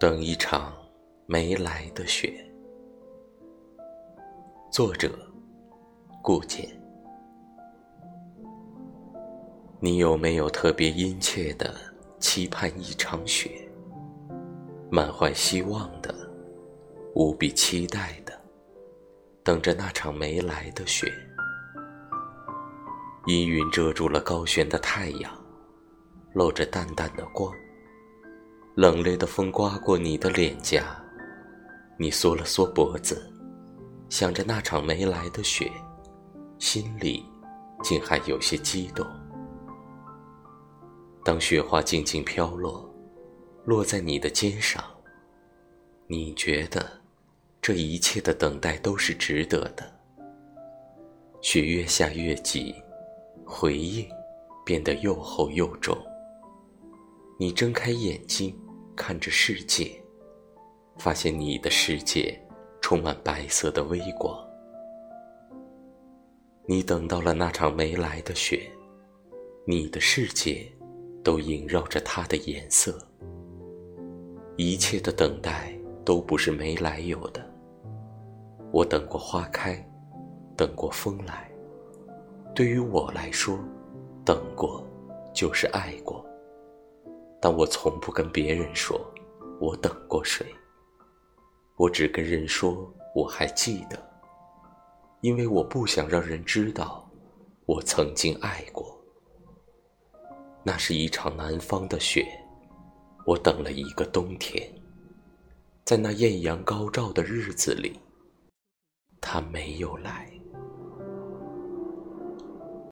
等一场没来的雪。作者：顾简。你有没有特别殷切的期盼一场雪？满怀希望的，无比期待的，等着那场没来的雪。阴云遮住了高悬的太阳，露着淡淡的光。冷冽的风刮过你的脸颊，你缩了缩脖子，想着那场没来的雪，心里竟还有些激动。当雪花静静飘落，落在你的肩上，你觉得这一切的等待都是值得的。雪越下越急，回应变得又厚又重。你睁开眼睛。看着世界，发现你的世界充满白色的微光。你等到了那场没来的雪，你的世界都萦绕着它的颜色。一切的等待都不是没来由的。我等过花开，等过风来。对于我来说，等过就是爱过。但我从不跟别人说，我等过谁。我只跟人说我还记得，因为我不想让人知道我曾经爱过。那是一场南方的雪，我等了一个冬天，在那艳阳高照的日子里，他没有来。